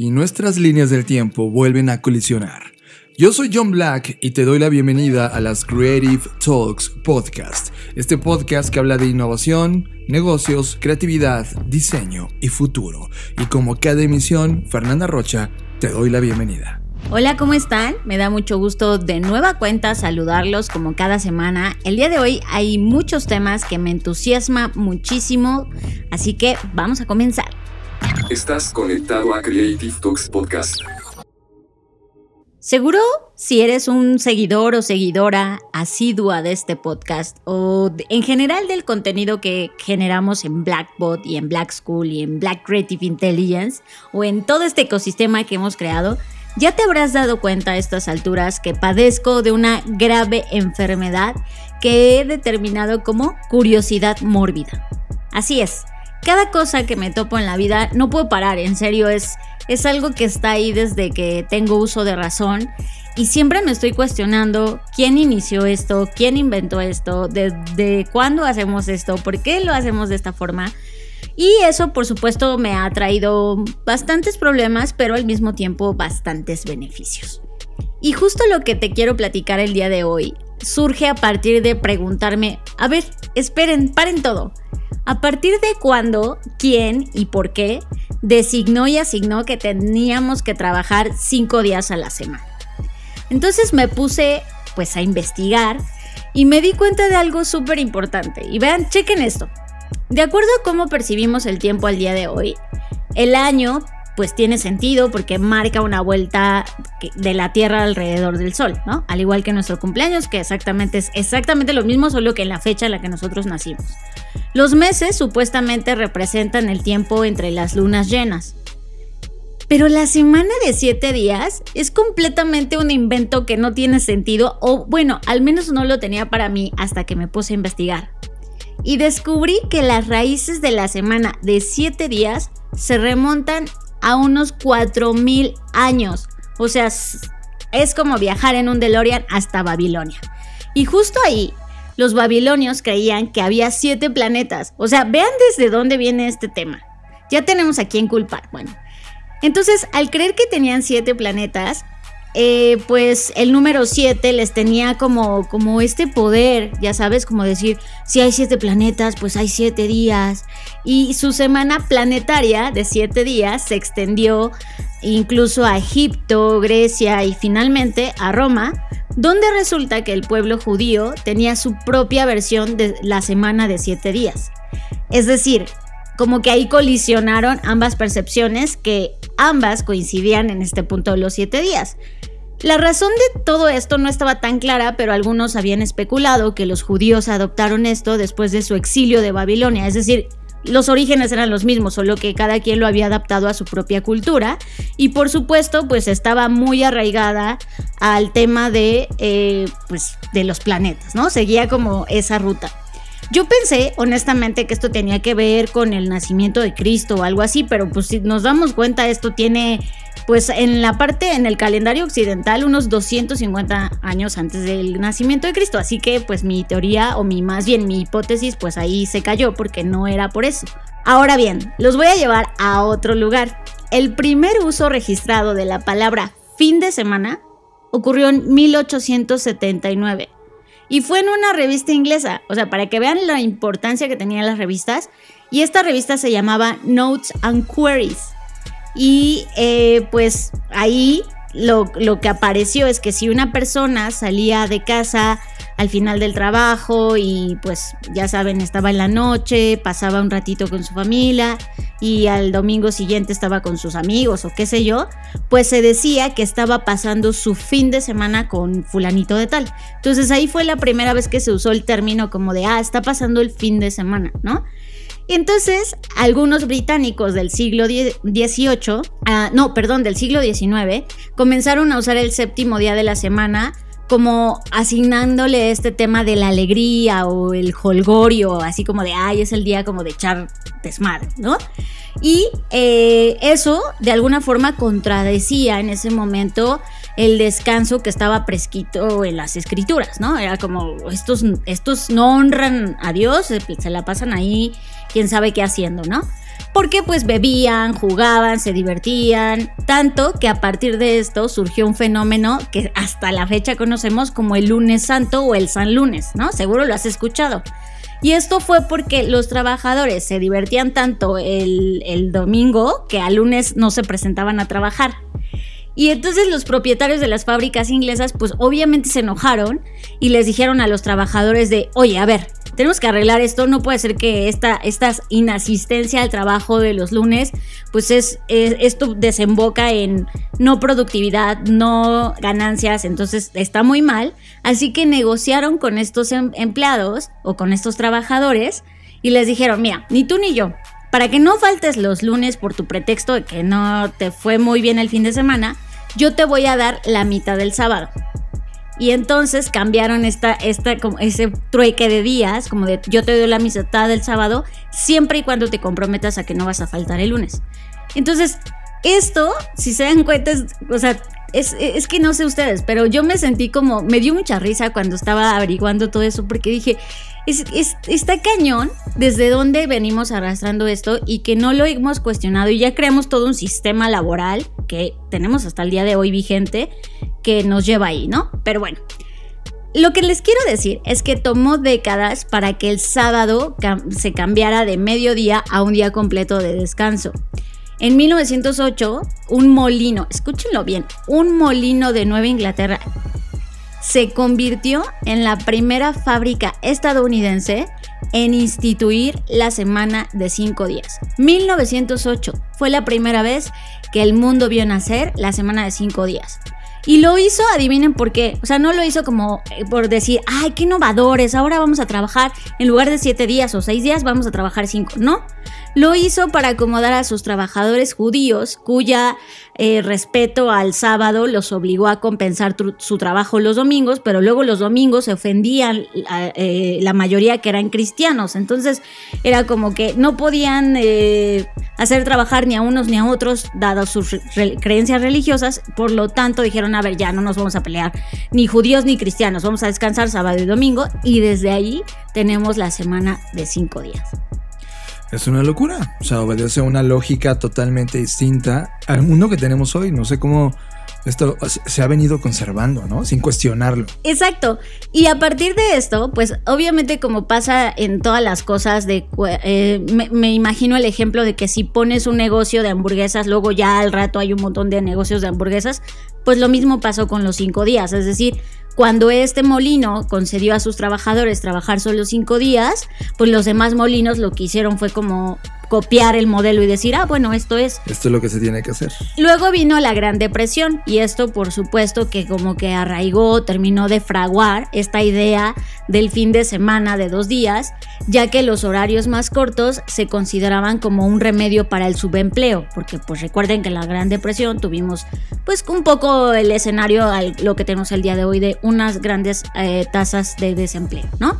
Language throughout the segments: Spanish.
Y nuestras líneas del tiempo vuelven a colisionar. Yo soy John Black y te doy la bienvenida a las Creative Talks Podcast, este podcast que habla de innovación, negocios, creatividad, diseño y futuro. Y como cada emisión, Fernanda Rocha, te doy la bienvenida. Hola, ¿cómo están? Me da mucho gusto de nueva cuenta saludarlos como cada semana. El día de hoy hay muchos temas que me entusiasma muchísimo, así que vamos a comenzar. Estás conectado a Creative Talks Podcast. Seguro si eres un seguidor o seguidora asidua de este podcast o en general del contenido que generamos en Blackbot y en Black School y en Black Creative Intelligence o en todo este ecosistema que hemos creado, ya te habrás dado cuenta a estas alturas que padezco de una grave enfermedad que he determinado como curiosidad mórbida. Así es, cada cosa que me topo en la vida no puedo parar, en serio, es, es algo que está ahí desde que tengo uso de razón y siempre me estoy cuestionando quién inició esto, quién inventó esto, de, de cuándo hacemos esto, por qué lo hacemos de esta forma. Y eso, por supuesto, me ha traído bastantes problemas, pero al mismo tiempo bastantes beneficios. Y justo lo que te quiero platicar el día de hoy surge a partir de preguntarme, a ver, esperen, paren todo. ¿A partir de cuándo, quién y por qué designó y asignó que teníamos que trabajar cinco días a la semana? Entonces me puse pues a investigar y me di cuenta de algo súper importante. Y vean, chequen esto. De acuerdo a cómo percibimos el tiempo al día de hoy, el año pues tiene sentido porque marca una vuelta de la Tierra alrededor del Sol, ¿no? Al igual que nuestro cumpleaños, que exactamente es exactamente lo mismo, solo que en la fecha en la que nosotros nacimos. Los meses supuestamente representan el tiempo entre las lunas llenas. Pero la semana de 7 días es completamente un invento que no tiene sentido, o bueno, al menos no lo tenía para mí hasta que me puse a investigar. Y descubrí que las raíces de la semana de 7 días se remontan a unos 4000 años. O sea, es como viajar en un DeLorean hasta Babilonia. Y justo ahí, los babilonios creían que había 7 planetas. O sea, vean desde dónde viene este tema. Ya tenemos a quién culpar. Bueno, entonces, al creer que tenían siete planetas, eh, pues el número 7 les tenía como, como este poder, ya sabes, como decir, si hay siete planetas, pues hay siete días. Y su semana planetaria de siete días se extendió incluso a Egipto, Grecia y finalmente a Roma, donde resulta que el pueblo judío tenía su propia versión de la semana de siete días. Es decir, como que ahí colisionaron ambas percepciones que ambas coincidían en este punto de los siete días. La razón de todo esto no estaba tan clara, pero algunos habían especulado que los judíos adoptaron esto después de su exilio de Babilonia, es decir, los orígenes eran los mismos, solo que cada quien lo había adaptado a su propia cultura y por supuesto pues estaba muy arraigada al tema de, eh, pues, de los planetas, ¿no? Seguía como esa ruta. Yo pensé, honestamente, que esto tenía que ver con el nacimiento de Cristo o algo así, pero pues si nos damos cuenta, esto tiene, pues en la parte, en el calendario occidental, unos 250 años antes del nacimiento de Cristo. Así que pues mi teoría, o mi más bien mi hipótesis, pues ahí se cayó porque no era por eso. Ahora bien, los voy a llevar a otro lugar. El primer uso registrado de la palabra fin de semana ocurrió en 1879. Y fue en una revista inglesa, o sea, para que vean la importancia que tenían las revistas. Y esta revista se llamaba Notes and Queries. Y eh, pues ahí lo, lo que apareció es que si una persona salía de casa al final del trabajo y pues ya saben, estaba en la noche, pasaba un ratito con su familia y al domingo siguiente estaba con sus amigos o qué sé yo, pues se decía que estaba pasando su fin de semana con fulanito de tal. Entonces ahí fue la primera vez que se usó el término como de, ah, está pasando el fin de semana, ¿no? Entonces, algunos británicos del siglo XVIII, ah, no, perdón, del siglo XIX, comenzaron a usar el séptimo día de la semana como asignándole este tema de la alegría o el holgorio, así como de, ay, es el día como de echar desmadre, ¿no? Y eh, eso de alguna forma contradecía en ese momento el descanso que estaba prescrito en las escrituras, ¿no? Era como, estos, estos no honran a Dios, se, la pasan ahí, quién sabe qué haciendo, ¿no? Porque pues bebían, jugaban, se divertían, tanto que a partir de esto surgió un fenómeno que hasta la fecha conocemos como el lunes santo o el San Lunes, ¿no? Seguro lo has escuchado. Y esto fue porque los trabajadores se divertían tanto el, domingo que al lunes no se presentaban a trabajar. Y entonces los propietarios de las fábricas inglesas pues obviamente se enojaron y les dijeron a los trabajadores de, oye, a ver, tenemos que arreglar esto, no puede ser que esta, esta inasistencia al trabajo de los lunes, pues es, esto desemboca en no productividad, no ganancias, entonces está muy mal. Así que negociaron con estos em, empleados o con estos trabajadores y les dijeron, mira, ni tú ni yo, para que no faltes los lunes por tu pretexto de que no te fue muy bien el fin de semana, yo te voy a dar la mitad del sábado. Y entonces cambiaron esta, esta, como ese trueque de días, como de yo te doy la mitad del sábado, siempre y cuando te comprometas a que no vas a faltar el lunes. Entonces, esto, si se dan cuenta, es, o sea, es, es, que no sé ustedes, pero yo me sentí como, me dio mucha risa cuando estaba averiguando todo eso, porque dije, es, está cañón desde dónde venimos arrastrando esto y que no lo hemos cuestionado y ya creamos todo un sistema laboral que tenemos hasta el día de hoy vigente que nos lleva ahí, ¿no? Pero bueno. Lo que les quiero decir es que tomó décadas para que el sábado se cambiara de mediodía a un día completo de descanso. En 1908, un molino, escúchenlo bien, un molino de Nueva Inglaterra se convirtió en la primera fábrica estadounidense en instituir la semana de cinco días. 1908 fue la primera vez que el mundo vio nacer la semana de cinco días. Y lo hizo, adivinen por qué. O sea, no lo hizo como eh, por decir, ay, qué innovadores, ahora vamos a trabajar en lugar de siete días o seis días, vamos a trabajar cinco. No, lo hizo para acomodar a sus trabajadores judíos, cuya eh, respeto al sábado los obligó a compensar su trabajo los domingos, pero luego los domingos se ofendían eh, la mayoría que eran cristianos. Entonces era como que no podían eh, hacer trabajar ni a unos ni a otros, dadas sus creencias religiosas. Por lo tanto, dijeron: A ver, ya no nos vamos a pelear, ni judíos ni cristianos, vamos a descansar sábado y domingo. Y desde ahí tenemos la semana de cinco días. Es una locura. O sea, obedece a una lógica totalmente distinta al mundo que tenemos hoy. No sé cómo esto se ha venido conservando, ¿no? Sin cuestionarlo. Exacto. Y a partir de esto, pues obviamente como pasa en todas las cosas de... Eh, me, me, imagino el ejemplo de que si pones un negocio de hamburguesas, luego ya al rato hay un montón de negocios de hamburguesas, pues lo mismo pasó con los cinco días. Es decir, cuando este molino concedió a sus trabajadores trabajar solo cinco días, pues los demás molinos lo que hicieron fue como copiar el modelo y decir, ah, bueno, esto es. Esto es lo que se tiene que hacer. Luego vino la Gran Depresión y esto por supuesto que como que arraigó, terminó de fraguar esta idea del fin de semana de dos días, ya que los horarios más cortos se consideraban como un remedio para el subempleo, porque pues recuerden que en la Gran Depresión tuvimos pues un poco el escenario a lo que tenemos el día de hoy de unas grandes eh, tasas de desempleo, ¿no?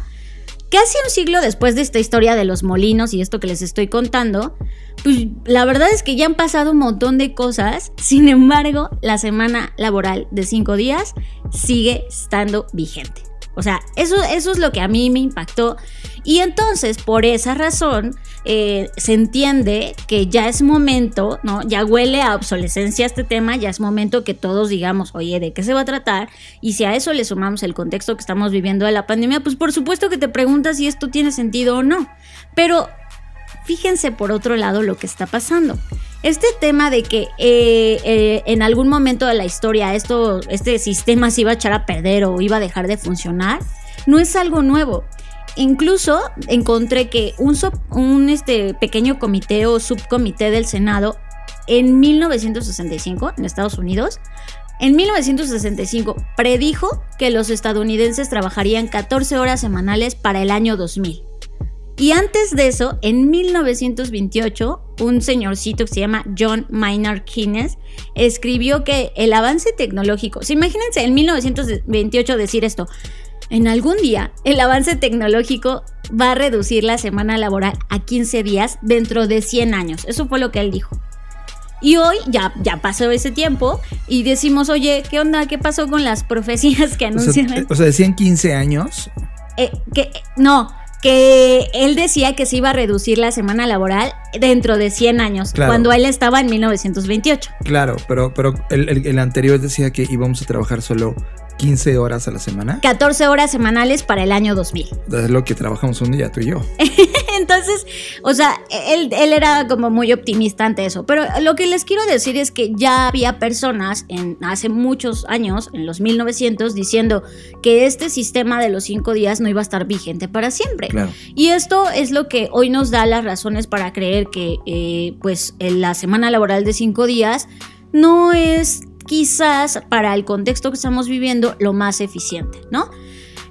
Casi un siglo después de esta historia de los molinos y esto que les estoy contando, pues la verdad es que ya han pasado un montón de cosas. Sin embargo, la semana laboral de cinco días sigue estando vigente. O sea, eso, es lo que a mí me impactó. Y entonces, por esa razón, eh, se entiende que ya es momento, ¿no? Ya huele a obsolescencia este tema, ya es momento que todos digamos, oye, ¿de qué se va a tratar? Y si a eso le sumamos el contexto que estamos viviendo de la pandemia, pues por supuesto que te preguntas si esto tiene sentido o no. Pero fíjense por otro lado lo que está pasando. Este tema de que eh, eh, en algún momento de la historia esto, este sistema se iba a echar a perder o iba a dejar de funcionar, no es algo nuevo. Incluso encontré que un, este, pequeño comité o subcomité del Senado en 1965 en Estados Unidos, en 1965 predijo que los estadounidenses trabajarían 14 horas semanales para el año 2000. Y antes de eso, en 1928, un señorcito que se llama John Maynard Keynes escribió que el avance tecnológico, ¿se imagínense en 1928 decir esto, en algún día el avance tecnológico va a reducir la semana laboral a 15 días dentro de 100 años. Eso fue lo que él dijo. Y hoy ya, ya pasó ese tiempo y decimos, oye, ¿qué onda? ¿Qué pasó con las profecías que eh, o sea, decían 15 años. Eh, que, no, que él decía que se iba a reducir la semana laboral dentro de 100 años, Claro. cuando él estaba en 1928. Claro, pero, pero el, el- el anterior decía que íbamos a trabajar solo 15 horas a la semana. 14 horas semanales para el año 2000. Es lo que trabajamos un día, tú y yo. Entonces, o sea, él, él era como muy optimista ante eso. Pero lo que les quiero decir es que ya había personas en, hace muchos años, en los 1900, diciendo que este sistema de los cinco días no iba a estar vigente para siempre. Claro. Y esto es lo que hoy nos da las razones para creer que eh, pues en la semana laboral de cinco días no es quizás para el contexto que estamos viviendo lo más eficiente, ¿no?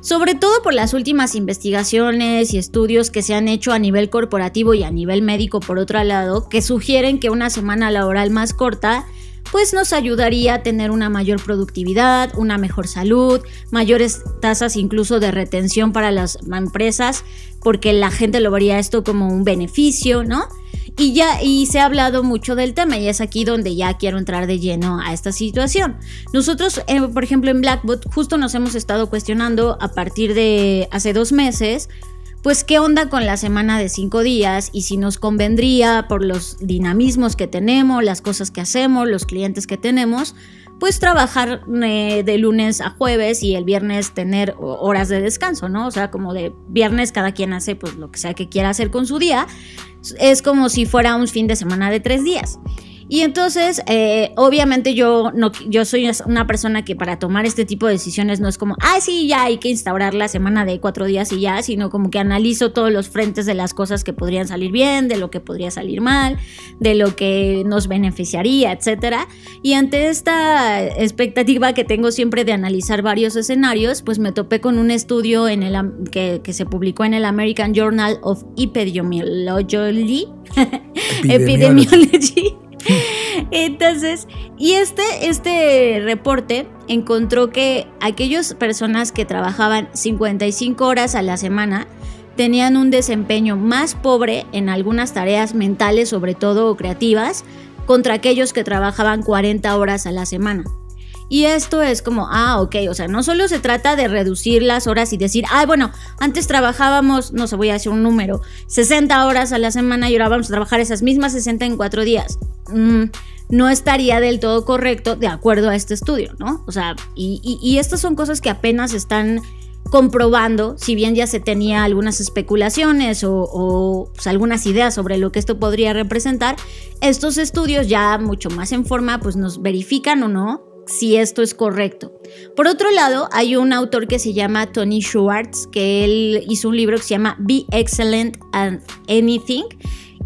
Sobre todo por las últimas investigaciones y estudios que se han hecho a nivel corporativo y a nivel médico por otro lado, que sugieren que una semana laboral más corta pues nos ayudaría a tener una mayor productividad, una mejor salud, mayores tasas incluso de retención para las empresas, porque la gente lo vería esto como un beneficio, ¿no? Y ya, y se ha hablado mucho del tema, y es aquí donde ya quiero entrar de lleno a esta situación. Nosotros, eh, por ejemplo, en Blackbot, justo nos hemos estado cuestionando a partir de hace dos meses, pues qué onda con la semana de cinco días y si nos convendría por los dinamismos que tenemos, las cosas que hacemos, los clientes que tenemos, pues trabajar eh, de lunes a jueves y el viernes tener ho- horas de descanso, ¿no? O sea, como de viernes cada quien hace pues lo que sea que quiera hacer con su día. Es como si fuera un fin de semana de tres días. Y entonces, eh, obviamente yo, no, yo soy una persona que para tomar este tipo de decisiones no es como, ah, sí, ya hay que instaurar la semana de cuatro días y ya, sino como que analizo todos los frentes de las cosas que podrían salir bien, de lo que podría salir mal, de lo que nos beneficiaría, etcétera. Y ante esta expectativa que tengo siempre de analizar varios escenarios, pues me topé con un estudio en el, que, que se publicó en el American Journal of Epidemiology. Epidemiology. Entonces, y este, este reporte encontró que aquellas personas que trabajaban 55 horas a la semana tenían un desempeño más pobre en algunas tareas mentales, sobre todo creativas, contra aquellos que trabajaban 40 horas a la semana. Y esto es como, ah, ok, o sea, no solo se trata de reducir las horas y decir, ah, bueno, antes trabajábamos, no sé, voy a decir un número, 60 horas a la semana y ahora vamos a trabajar esas mismas 60 en cuatro días. Mm, no estaría del todo correcto de acuerdo a este estudio, ¿no? O sea, y, estas son cosas que apenas están comprobando, si bien ya se tenía algunas especulaciones o, o, pues, algunas ideas sobre lo que esto podría representar, estos estudios ya mucho más en forma pues nos verifican o no si esto es correcto. Por otro lado, hay un autor que se llama Tony Schwartz, que él hizo un libro que se llama Be Excellent at Anything.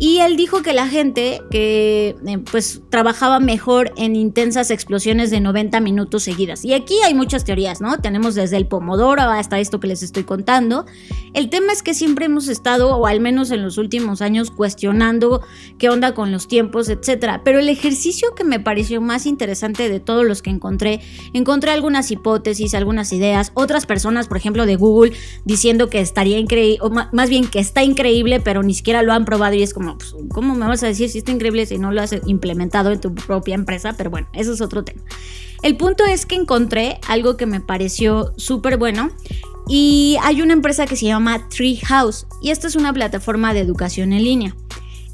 Y él dijo que la gente que eh, pues trabajaba mejor en intensas explosiones de 90 minutos seguidas. Y aquí hay muchas teorías, ¿no? Tenemos desde el pomodoro hasta esto que les estoy contando. El tema es que siempre hemos estado, o al menos en los últimos años, cuestionando qué onda con los tiempos, etcétera. Pero el ejercicio que me pareció más interesante de todos los que encontré, encontré algunas hipótesis, algunas ideas, otras personas, por ejemplo, de Google, diciendo que estaría increíble, o más bien que está increíble, pero ni siquiera lo han probado y es como, pues, ¿cómo me vas a decir si está increíble si no lo has implementado en tu propia empresa? Pero bueno, eso es otro tema. El punto es que encontré algo que me pareció súper bueno y hay una empresa que se llama Treehouse y esta es una plataforma de educación en línea.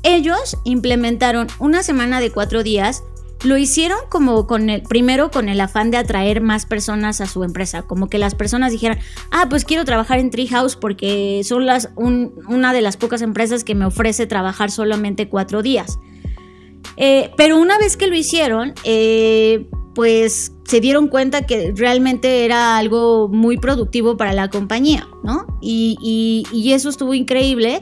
Ellos implementaron una semana de cuatro días. Lo hicieron como con el, primero con el afán de atraer más personas a su empresa, como que las personas dijeran, ah, pues quiero trabajar en Treehouse porque son las, un- una de las pocas empresas que me ofrece trabajar solamente cuatro días. Eh, pero una vez que lo hicieron, eh, pues se dieron cuenta que realmente era algo muy productivo para la compañía, ¿no? Y- y eso estuvo increíble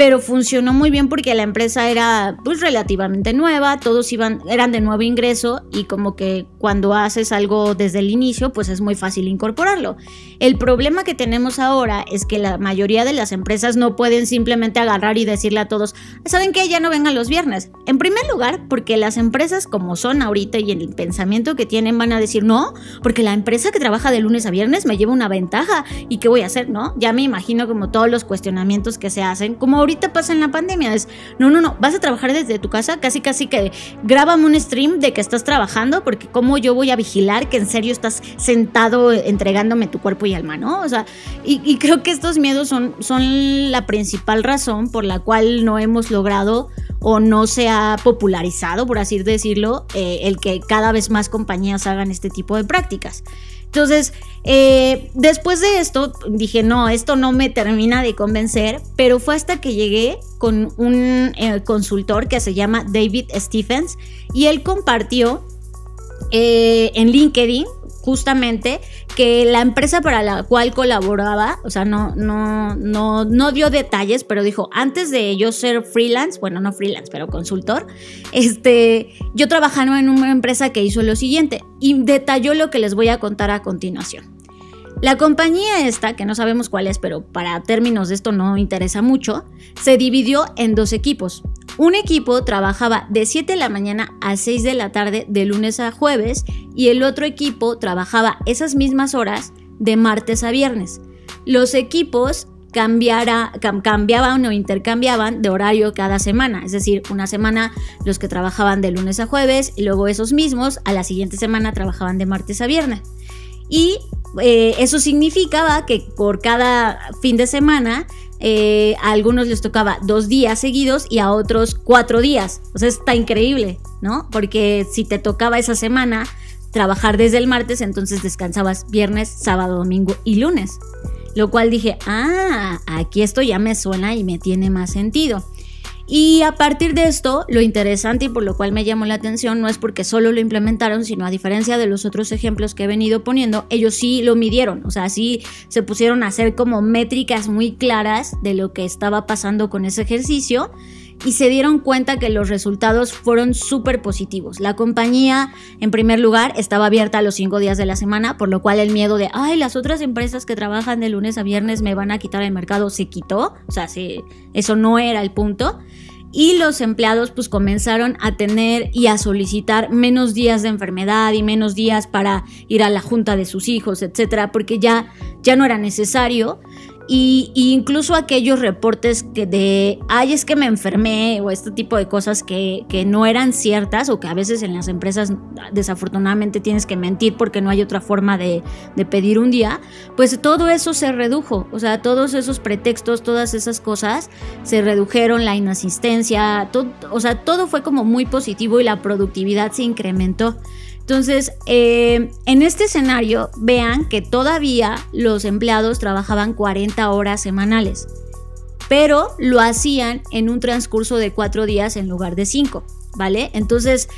pero funcionó muy bien porque la empresa era pues relativamente nueva, todos iban, eran de nuevo ingreso y como que cuando haces algo desde el inicio, pues es muy fácil incorporarlo. El problema que tenemos ahora es que la mayoría de las empresas no pueden simplemente agarrar y decirle a todos, ¿saben qué? Ya no vengan los viernes. En primer lugar, porque las empresas como son ahorita y el pensamiento que tienen van a decir, no, porque la empresa que trabaja de lunes a viernes me lleva una ventaja y qué voy a hacer, ¿no? Ya me imagino como todos los cuestionamientos que se hacen, como ahorita pasa en la pandemia. Es, no, no, no, vas a trabajar desde tu casa, casi, casi que grábame un stream de que estás trabajando, porque cómo yo voy a vigilar que en serio estás sentado entregándome tu cuerpo y alma, ¿no? O sea, y, creo que estos miedos son, son la principal razón por la cual no hemos logrado o no se ha popularizado, por así decirlo, eh, el que cada vez más compañías hagan este tipo de prácticas. Entonces, eh, después de esto, dije, no, esto no me termina de convencer, pero fue hasta que llegué con un eh, consultor que se llama David Stephens y él compartió eh, en LinkedIn justamente que la empresa para la cual colaboraba, o sea, no, no, no, no dio detalles, pero dijo, antes de yo ser freelance, bueno, no freelance, pero consultor, este, yo trabajaba en una empresa que hizo lo siguiente y detalló lo que les voy a contar a continuación. La compañía esta, que no sabemos cuál es, pero para términos de esto no interesa mucho, se dividió en dos equipos. Un equipo trabajaba de 7 de la mañana a 6 de la tarde de lunes a jueves y el otro equipo trabajaba esas mismas horas de martes a viernes. Los equipos cambiaban o intercambiaban de horario cada semana, es decir, una semana los que trabajaban de lunes a jueves y luego esos mismos a la siguiente semana trabajaban de martes a viernes. Y eh, eso significaba que por cada fin de semana eh, a algunos les tocaba dos días seguidos y a otros cuatro días. O sea, está increíble, ¿no? Porque si te tocaba esa semana trabajar desde el martes, entonces descansabas viernes, sábado, domingo y lunes. Lo cual dije, ah, aquí esto ya me suena y me tiene más sentido. Y a partir de esto, lo interesante y por lo cual me llamó la atención no es porque solo lo implementaron, sino a diferencia de los otros ejemplos que he venido poniendo, ellos sí lo midieron, o sea, sí se pusieron a hacer como métricas muy claras de lo que estaba pasando con ese ejercicio y se dieron cuenta que los resultados fueron súper positivos. La compañía, en primer lugar, estaba abierta los cinco días de la semana, por lo cual el miedo de, ay, las otras empresas que trabajan de lunes a viernes me van a quitar el mercado se quitó. O sea, sí, eso no era el punto y los empleados pues comenzaron a tener y a solicitar menos días de enfermedad y menos días para ir a la junta de sus hijos, etcétera, porque ya ya no era necesario y, incluso aquellos reportes que de, ay, es que me enfermé o este tipo de cosas que, que, no eran ciertas o que a veces en las empresas desafortunadamente tienes que mentir porque no hay otra forma de, de pedir un día, pues todo eso se redujo, o sea, todos esos pretextos, todas esas cosas se redujeron, la inasistencia, todo, o sea, todo fue como muy positivo y la productividad se incrementó. Entonces, eh, en este escenario, vean que todavía los empleados trabajaban 40 horas semanales, pero lo hacían en un transcurso de cuatro días en lugar de cinco, ¿vale? Entonces,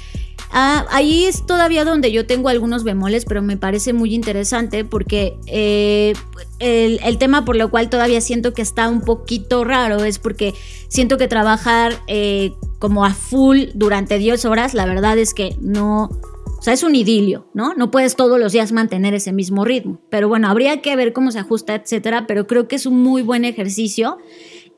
ah, ahí es todavía donde yo tengo algunos bemoles, pero me parece muy interesante porque eh, el, tema por lo cual todavía siento que está un poquito raro es porque siento que trabajar eh, como a full durante 10 horas, la verdad es que no o sea, es un idilio, ¿no? No puedes todos los días mantener ese mismo ritmo. Pero bueno, habría que ver cómo se ajusta, etcétera. Pero creo que es un muy buen ejercicio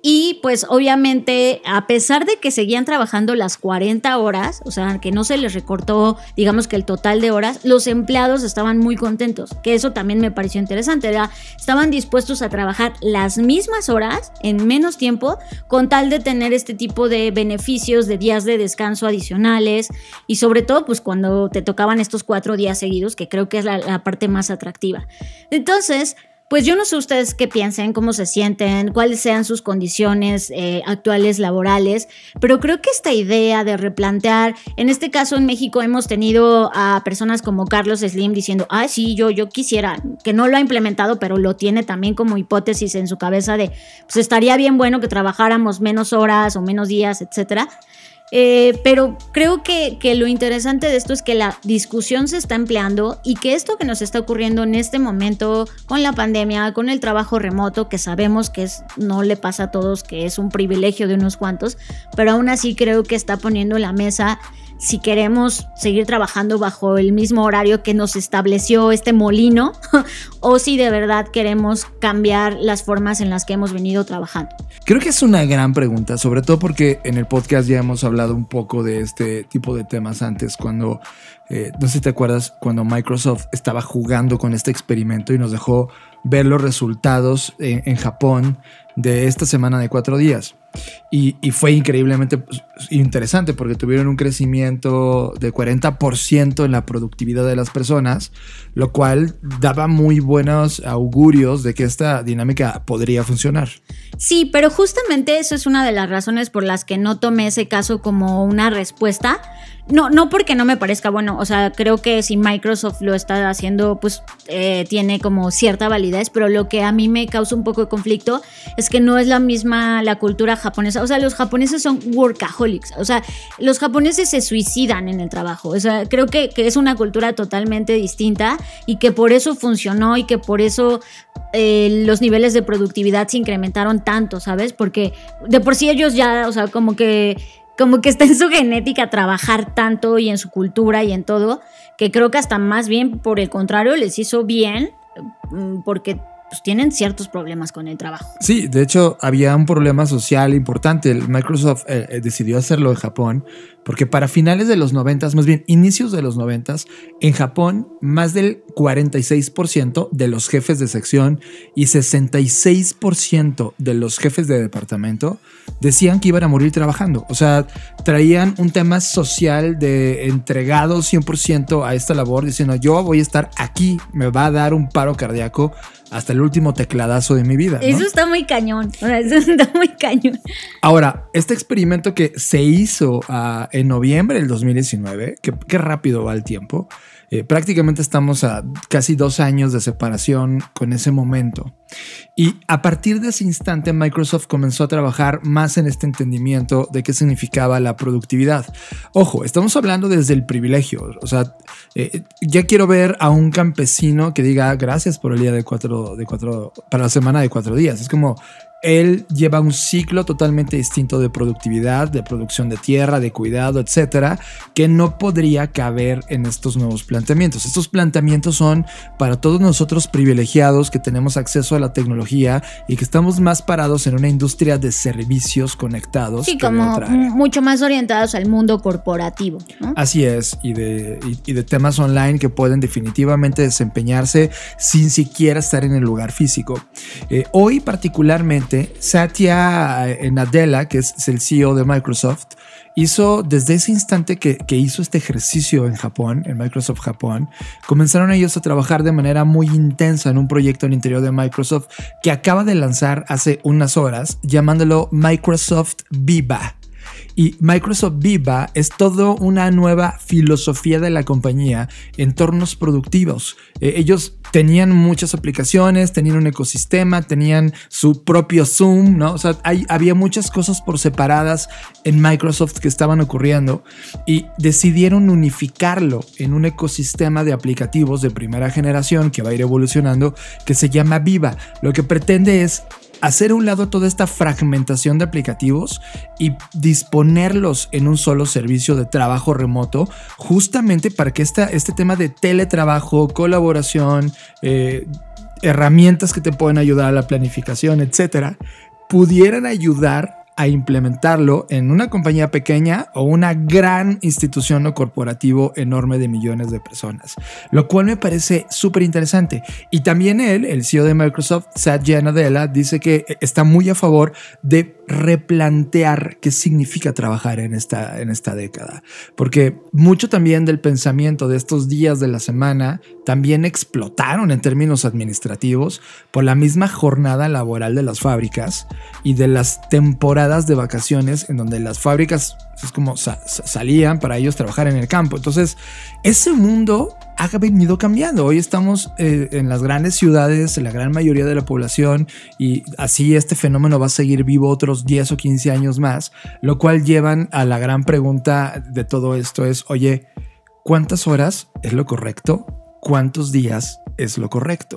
y pues obviamente, a pesar de que seguían trabajando las 40 horas, o sea, que no se les recortó, digamos que el total de horas, los empleados estaban muy contentos, que eso también me pareció interesante, estaban dispuestos a trabajar las mismas horas en menos tiempo con tal de tener este tipo de beneficios de días de descanso adicionales y sobre todo pues cuando te tocaban estos cuatro días seguidos, que creo que es la, la parte más atractiva. Entonces, pues yo no sé ustedes qué piensen, cómo se sienten, cuáles sean sus condiciones eh, actuales laborales, pero creo que esta idea de replantear, en este caso en México hemos tenido a personas como Carlos Slim diciendo, ah, sí, yo, yo quisiera, que no lo ha implementado, pero lo tiene también como hipótesis en su cabeza de, pues estaría bien bueno que trabajáramos menos horas o menos días, etcétera. Eh, pero creo que, que, lo interesante de esto es que la discusión se está empleando y que esto que nos está ocurriendo en este momento con la pandemia, con el trabajo remoto, que sabemos que es, no le pasa a todos, que es un privilegio de unos cuantos, pero aún así creo que está poniendo en la mesa si queremos seguir trabajando bajo el mismo horario que nos estableció este molino o si de verdad queremos cambiar las formas en las que hemos venido trabajando. Creo que es una gran pregunta, sobre todo porque en el podcast ya hemos hablado un poco de este tipo de temas antes, cuando, eh, no sé si te acuerdas, cuando Microsoft estaba jugando con este experimento y nos dejó ver los resultados en, Japón de esta semana de cuatro días. Y, y, fue increíblemente pues, interesante porque tuvieron un crecimiento de 40% en la productividad de las personas, lo cual daba muy buenos augurios de que esta dinámica podría funcionar. Sí, pero justamente eso es una de las razones por las que no tomé ese caso como una respuesta. No, no porque no me parezca bueno, o sea, creo que si Microsoft lo está haciendo, pues eh, tiene como cierta validez, pero lo que a mí me causa un poco de conflicto es que no es la misma la cultura japonesa, o sea, los japoneses son workaholics, o sea, los japoneses se suicidan en el trabajo, o sea, creo que, que es una cultura totalmente distinta y que por eso funcionó y que por eso eh, los niveles de productividad se incrementaron tanto, ¿sabes? Porque de por sí ellos ya, o sea, como que como que está en su genética trabajar tanto y en su cultura y en todo, que creo que hasta más bien por el contrario les hizo bien, mm, porque pues, tienen ciertos problemas con el trabajo. Sí, de hecho había un problema social importante. Microsoft eh, decidió hacerlo en Japón porque para finales de los 90, más bien inicios de los 90, en Japón más del 46% de los jefes de sección y 66% de los jefes de departamento decían que iban a morir trabajando. O sea, traían un tema social de entregado 100% a esta labor diciendo yo voy a estar aquí, me va a dar un paro cardíaco hasta el último tecladazo de mi vida. ¿no? Eso está muy cañón. Eso está muy cañón. Ahora, este experimento que se hizo uh, en noviembre del 2019, que, qué rápido va el tiempo, eh, prácticamente estamos a casi dos años de separación con ese momento. Y a partir de ese instante Microsoft comenzó a trabajar más en este entendimiento de qué significaba la productividad. Ojo, estamos hablando desde el privilegio. O sea, eh, ya quiero ver a un campesino que diga gracias por el día de cuatro, de cuatro, para la semana de cuatro días. Es como, él lleva un ciclo totalmente distinto de productividad, de producción de tierra, de cuidado, etcétera, que no podría caber en estos nuevos planteamientos. Estos planteamientos son para todos nosotros privilegiados que tenemos acceso a la tecnología y que estamos más parados en una industria de servicios conectados. Sí, como mucho más orientados al mundo corporativo. ¿no? Así es, y de, y, y de temas online que pueden definitivamente desempeñarse sin siquiera estar en el lugar físico. Eh, hoy particularmente, Satya Nadella, que es el CEO de Microsoft, hizo desde ese instante que, que, hizo este ejercicio en Japón, en Microsoft Japón, comenzaron ellos a trabajar de manera muy intensa en un proyecto en el interior de Microsoft que acaba de lanzar hace unas horas, llamándolo Microsoft Viva. Y Microsoft Viva es todo una nueva filosofía de la compañía, entornos productivos. Eh, ellos tenían muchas aplicaciones, tenían un ecosistema, tenían su propio Zoom, ¿no? O sea, hay, había muchas cosas por separadas en Microsoft que estaban ocurriendo y decidieron unificarlo en un ecosistema de aplicativos de primera generación que va a ir evolucionando, que se llama Viva. Lo que pretende es hacer a un lado toda esta fragmentación de aplicativos y disponerlos en un solo servicio de trabajo remoto, justamente para que este tema de teletrabajo, colaboración, eh, herramientas que te pueden ayudar a la planificación, etcétera, pudieran ayudar a implementarlo en una compañía pequeña o una gran institución o corporativo enorme de millones de personas, lo cual me parece súper interesante. Y también él, el CEO de Microsoft, Satya Nadella, dice que está muy a favor de replantear qué significa trabajar en esta, en esta década. Porque mucho también del pensamiento de estos días de la semana también explotaron en términos administrativos por la misma jornada laboral de las fábricas y de las temporadas de vacaciones en donde las fábricas Es como sa- sa- salían para ellos trabajar en el campo. Entonces, ese mundo ha venido cambiando. Hoy estamos eh, en las grandes ciudades, en la gran mayoría de la población, y así este fenómeno va a seguir vivo otros 10 o 15 años más, lo cual llevan a la gran pregunta de todo esto es, oye, ¿cuántas horas es lo correcto? ¿Cuántos días es lo correcto?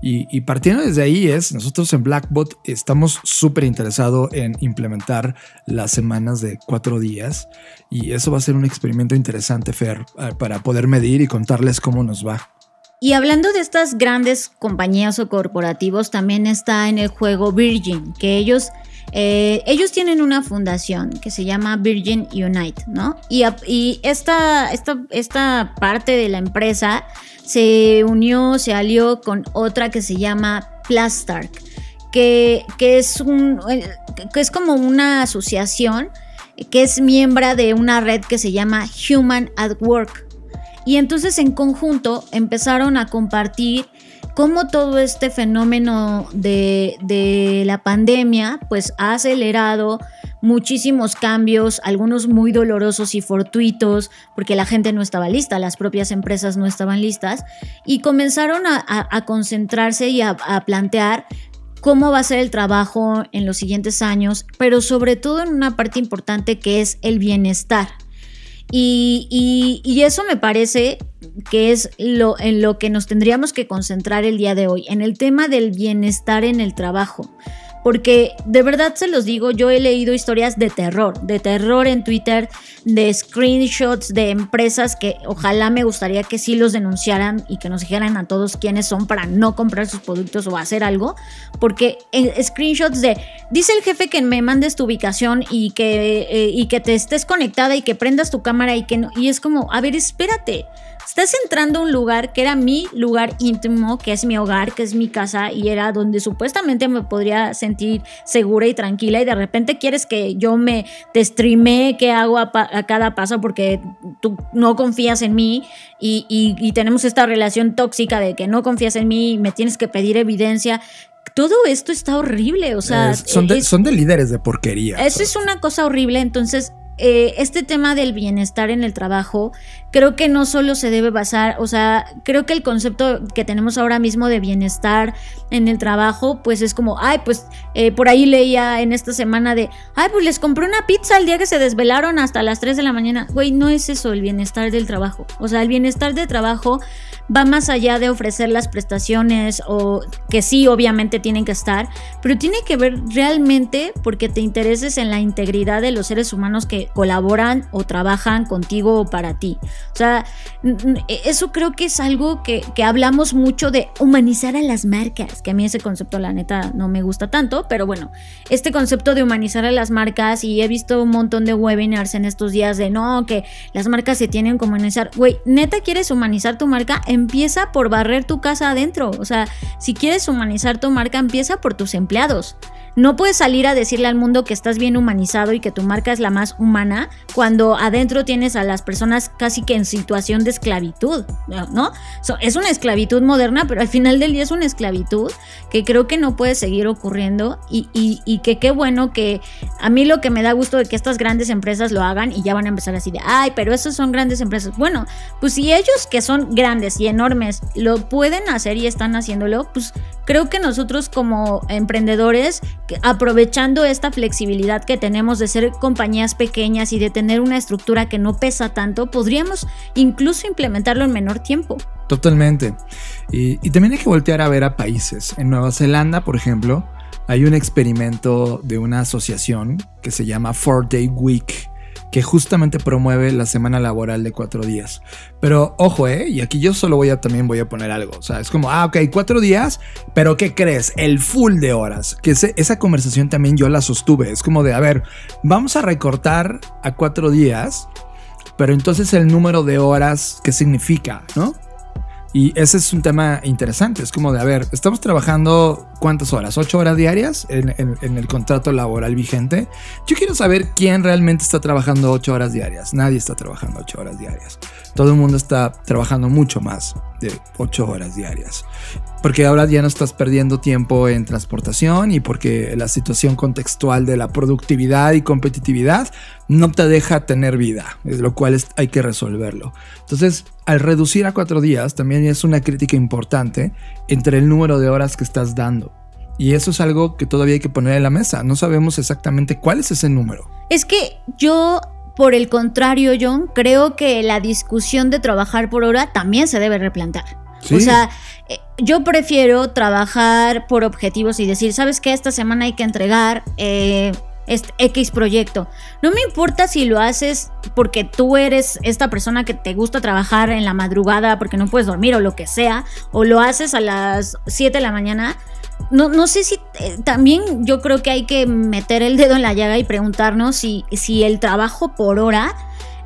Y, partiendo desde ahí es, nosotros en Blackbot estamos súper interesados en implementar las semanas de cuatro días y eso va a ser un experimento interesante, Fer, eh, para poder medir y contarles cómo nos va. Y hablando de estas grandes compañías o corporativos, también está en el juego Virgin, que ellos, eh, ellos tienen una fundación que se llama Virgin Unite, ¿no? Y, esta, esta, esta parte de la empresa se unió, se alió con otra que se llama Plastark, que, que, es, un, que es como una asociación que es miembro de una red que se llama Human at Work. Y entonces en conjunto empezaron a compartir cómo todo este fenómeno de, de la pandemia pues ha acelerado muchísimos cambios, algunos muy dolorosos y fortuitos, porque la gente no estaba lista, las propias empresas no estaban listas, y comenzaron a, a- concentrarse y a, a plantear cómo va a ser el trabajo en los siguientes años, pero sobre todo en una parte importante que es el bienestar. Y, y- y eso me parece que es lo, en lo que nos tendríamos que concentrar el día de hoy, en el tema del bienestar en el trabajo. Porque de verdad se los digo, yo he leído historias de terror, de terror en Twitter, de screenshots de empresas que ojalá me gustaría que sí los denunciaran y que nos dijeran a todos quiénes son para no comprar sus productos o hacer algo. Porque eh, screenshots de, dice el jefe que me mandes tu ubicación y que, eh, y que te estés conectada y que prendas tu cámara y que no. Y es como, a ver, espérate. Estás entrando a un lugar que era mi lugar íntimo, que es mi hogar, que es mi casa y era donde supuestamente me podría sentir segura y tranquila y de repente quieres que yo me te streamee qué hago a, cada paso porque tú no confías en mí y, y- y tenemos esta relación tóxica de que no confías en mí y me tienes que pedir evidencia. Todo esto está horrible, o sea, Es- son, de, es- son de líderes de porquería. eso es una cosa horrible, entonces eh, este tema del bienestar en el trabajo creo que no solo se debe basar, o sea, creo que el concepto que tenemos ahora mismo de bienestar en el trabajo, pues es como, ay, pues eh, por ahí leía en esta semana de, ay, pues les compré una pizza el día que se desvelaron hasta las 3 de la mañana. Güey, no es eso el bienestar del trabajo. O sea, el bienestar del trabajo va más allá de ofrecer las prestaciones o que sí, obviamente tienen que estar, pero tiene que ver realmente porque te intereses en la integridad de los seres humanos que colaboran o trabajan contigo o para ti. O sea, eso creo que es algo que, que hablamos mucho de humanizar a las marcas, que a mí ese concepto la neta no me gusta tanto, pero bueno, este concepto de humanizar a las marcas y he visto un montón de webinars en estos días de no, que las marcas se tienen que humanizar. Güey, neta quieres humanizar tu marca, empieza por barrer tu casa adentro. O sea, si quieres humanizar tu marca, empieza por tus empleados. No puedes salir a decirle al mundo que estás bien humanizado y que tu marca es la más humana cuando adentro tienes a las personas casi que en situación de esclavitud, ¿no? Es una esclavitud moderna, pero al final del día es una esclavitud que creo que no puede seguir ocurriendo y, y- y que qué bueno que a mí lo que me da gusto de que estas grandes empresas lo hagan y ya van a empezar así de, ay, pero esos son grandes empresas. Bueno, pues si ellos que son grandes y enormes lo pueden hacer y están haciéndolo, pues creo que nosotros como emprendedores, aprovechando esta flexibilidad que tenemos de ser compañías pequeñas y de tener una estructura que no pesa tanto, podríamos incluso implementarlo en menor tiempo. Totalmente. Y, también hay que voltear a ver a países. En Nueva Zelanda, por ejemplo, hay un experimento de una asociación que se llama Four Day Week, que justamente promueve la semana laboral de cuatro días. Pero ojo, ¿eh? Y aquí yo solo voy a también voy a poner algo. O sea, es como, ah, ok, cuatro días, pero ¿qué crees? El full de horas. Que esa conversación también yo la sostuve. Es como de, a ver, vamos a recortar a cuatro días, pero entonces el número de horas, ¿qué significa? ¿No? Y ese es un tema interesante. Es como de, a ver, estamos trabajando cuántas horas, ocho horas diarias en, en- el contrato laboral vigente. Yo quiero saber quién realmente está trabajando ocho horas diarias. Nadie está trabajando ocho horas diarias. Todo el mundo está trabajando mucho más de ocho horas diarias. Porque ahora ya no estás perdiendo tiempo en transportación y porque la situación contextual de la productividad y competitividad no te deja tener vida, lo cual es- hay que resolverlo. Entonces, al reducir a cuatro días, también es una crítica importante entre el número de horas que estás dando. Y eso es algo que todavía hay que poner en la mesa. No sabemos exactamente cuál es ese número. Es que yo, por el contrario, John, creo que la discusión de trabajar por hora también se debe replantear. Sí. O sea, eh, yo prefiero trabajar por objetivos y decir, ¿sabes qué? Esta semana hay que entregar eh, este X proyecto. No me importa si lo haces porque tú eres esta persona que te gusta trabajar en la madrugada porque no puedes dormir o lo que sea, o lo haces a las 7 de la mañana. No, no sé si eh, también yo creo que hay que meter el dedo en la llaga y preguntarnos si, si el trabajo por hora